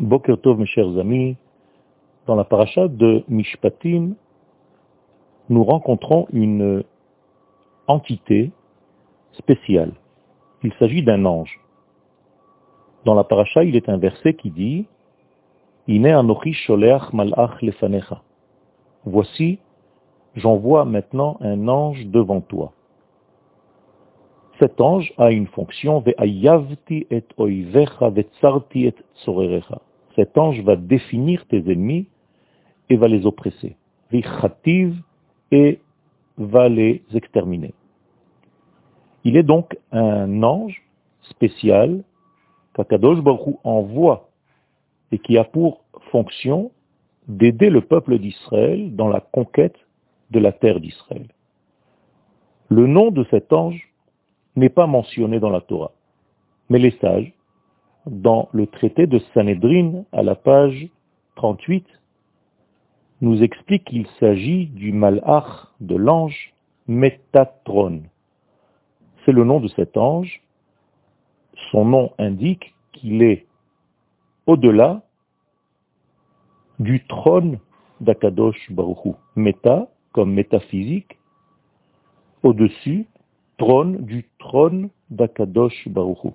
Boker Tov, mes chers amis, dans la paracha de Mishpatim, nous rencontrons une entité spéciale. Il s'agit d'un ange. Dans la paracha, il est un verset qui dit anochi. Voici, j'envoie maintenant un ange devant toi. Cet ange a une fonction, et et Cet ange va définir tes ennemis et va les oppresser. et va les exterminer. Il est donc un ange spécial qu'Akadosh Baruch envoie et qui a pour fonction d'aider le peuple d'Israël dans la conquête de la terre d'Israël. Le nom de cet ange n'est pas mentionné dans la Torah. Mais les sages, dans le traité de Sanhedrin, à la page 38, nous expliquent qu'il s'agit du malach, de l'ange Métatron. C'est le nom de cet ange. Son nom indique qu'il est au-delà du trône d'Akadosh Baruchu. Méta, comme métaphysique, au-dessus trône du trône d'Akadosh Baruchu.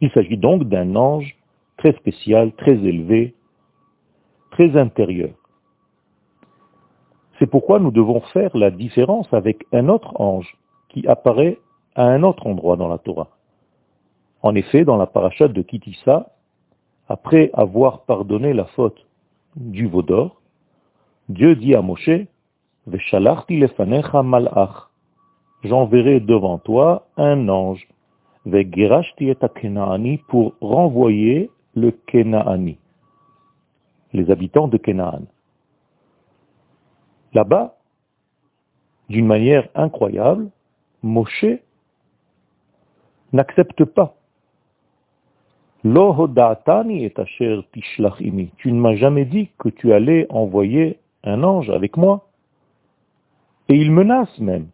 Il s'agit donc d'un ange très spécial, très élevé, très intérieur. C'est pourquoi nous devons faire la différence avec un autre ange qui apparaît à un autre endroit dans la Torah. En effet, dans la parachat de Kitissa, après avoir pardonné la faute du Vaudor, Dieu dit à Moshe, Veshalachti lefanecha malach, j'enverrai devant toi un ange, pour renvoyer le Kenaani, les habitants de Kenaan. Là-bas, d'une manière incroyable, Moshe n'accepte pas. Tu ne m'as jamais dit que tu allais envoyer un ange avec moi. Et il menace même.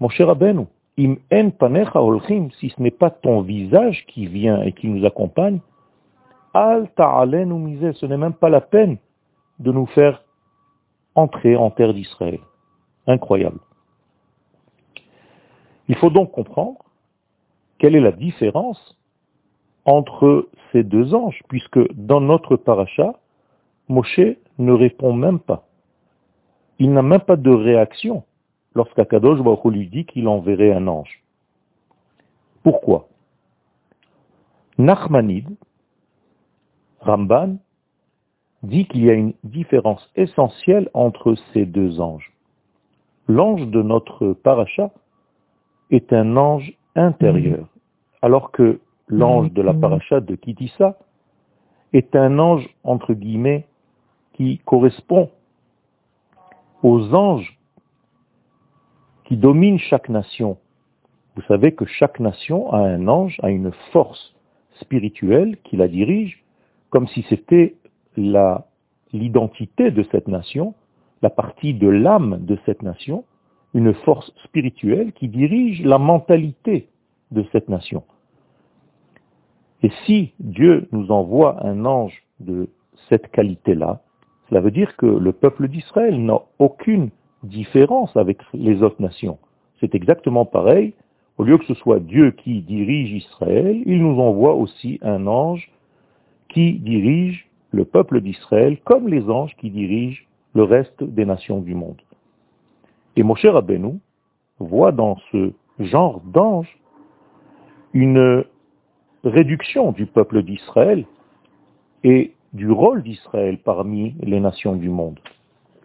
Mon cher Abenu, im en panecha olchim, si ce n'est pas ton visage qui vient et qui nous accompagne, al ta'alenu misé, ce n'est même pas la peine de nous faire entrer en terre d'Israël. Incroyable. Il faut donc comprendre quelle est la différence entre ces deux anges, puisque dans notre paracha, Moshe ne répond même pas. Il n'a même pas de réaction lorsqu'Akadosh Baruch lui dit qu'il enverrait un ange. Pourquoi? Nachmanid, Ramban, dit qu'il y a une différence essentielle entre ces deux anges. L'ange de notre paracha est un ange intérieur, alors que l'ange de la paracha de Kitissa est un ange, entre guillemets, qui correspond aux anges qui domine chaque nation. Vous savez que chaque nation a un ange, a une force spirituelle qui la dirige, comme si c'était l'identité de cette nation, la partie de l'âme de cette nation, une force spirituelle qui dirige la mentalité de cette nation. Et si Dieu nous envoie un ange de cette qualité-là, cela veut dire que le peuple d'Israël n'a aucune différence avec les autres nations. C'est exactement pareil. Au lieu que ce soit Dieu qui dirige Israël, il nous envoie aussi un ange qui dirige le peuple d'Israël comme les anges qui dirigent le reste des nations du monde. Et Moshe Rabbeinu voit dans ce genre d'ange une réduction du peuple d'Israël et du rôle d'Israël parmi les nations du monde.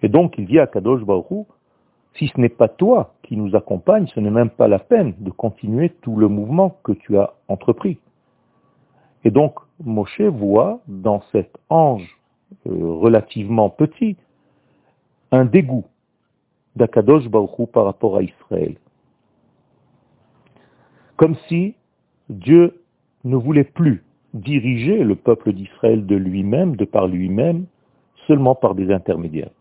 Et donc il dit à Kadosh Baruch si ce n'est pas toi qui nous accompagne, ce n'est même pas la peine de continuer tout le mouvement que tu as entrepris. Et donc Moshe voit dans cet ange euh, relativement petit un dégoût d'Akadosh Baruch par rapport à Israël. Comme si Dieu ne voulait plus diriger le peuple d'Israël de lui-même, de par lui-même, seulement par des intermédiaires.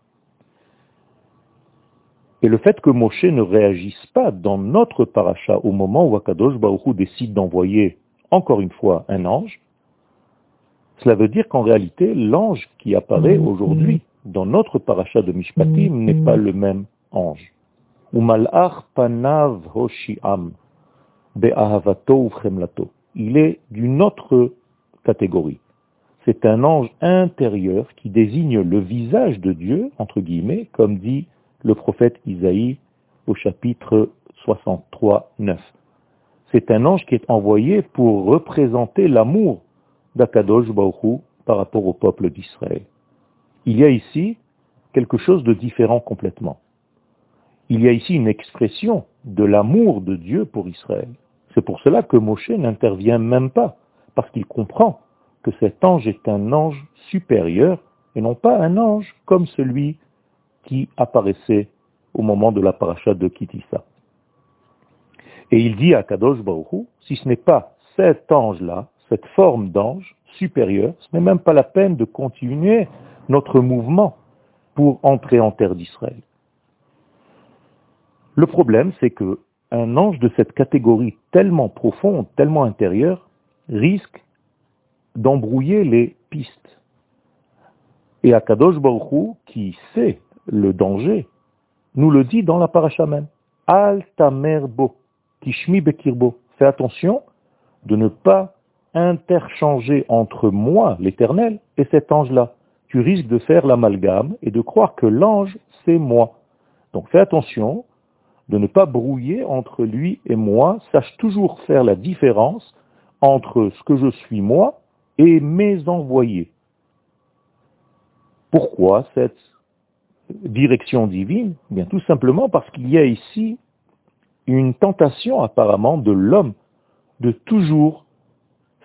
Et le fait que Moshe ne réagisse pas dans notre paracha au moment où Akadosh Baruch décide d'envoyer encore une fois un ange, Cela veut dire qu'en réalité, l'ange qui apparaît mm-hmm. aujourd'hui dans notre paracha de Mishpatim n'est pas le même ange. panav hoshiam Il est d'une autre catégorie. C'est un ange intérieur qui désigne le visage de Dieu, entre guillemets, comme dit le prophète Isaïe au chapitre 63, 9. C'est un ange qui est envoyé pour représenter l'amour d'Akadosh Baruch par rapport au peuple d'Israël. Il y a ici quelque chose de différent complètement. Il y a ici une expression de l'amour de Dieu pour Israël. C'est pour cela que Moshe n'intervient même pas, parce qu'il comprend que cet ange est un ange supérieur et non pas un ange comme celui qui apparaissait au moment de la paracha de Kitissa. Et il dit à Kadosh Baruch si ce n'est pas cet ange-là, cette forme d'ange supérieur, ce n'est même pas la peine de continuer notre mouvement pour entrer en terre d'Israël. Le problème, c'est que un ange de cette catégorie tellement profonde, tellement intérieure, risque d'embrouiller les pistes. Et Akadosh Baruch qui sait le danger, nous le dit dans la paracha même. Al kishmi bekirbo. Fais attention de ne pas interchanger entre moi, l'éternel, et cet ange-là. Tu risques de faire l'amalgame et de croire que l'ange, c'est moi. Donc fais attention de ne pas brouiller entre lui et moi. Sache toujours faire la différence entre ce que je suis moi et mes envoyés. Pourquoi cette direction divine eh Bien tout simplement parce qu'il y a ici une tentation apparemment de l'homme de toujours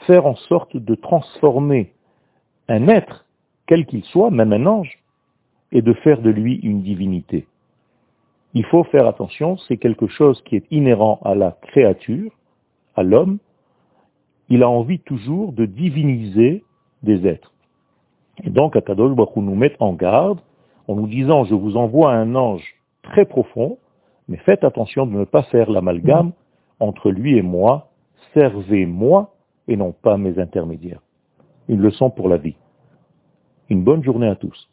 faire en sorte de transformer un être, quel qu'il soit, même un ange, et de faire de lui une divinité. Il faut faire attention, c'est quelque chose qui est inhérent à la créature, à l'homme. Il a envie toujours de diviniser des êtres. Et donc, Akadosh Baruch nous met en garde en nous disant, je vous envoie un ange très profond, mais faites attention de ne pas faire l'amalgame entre lui et moi, servez-moi et non pas mes intermédiaires. Une leçon pour la vie. Une bonne journée à tous.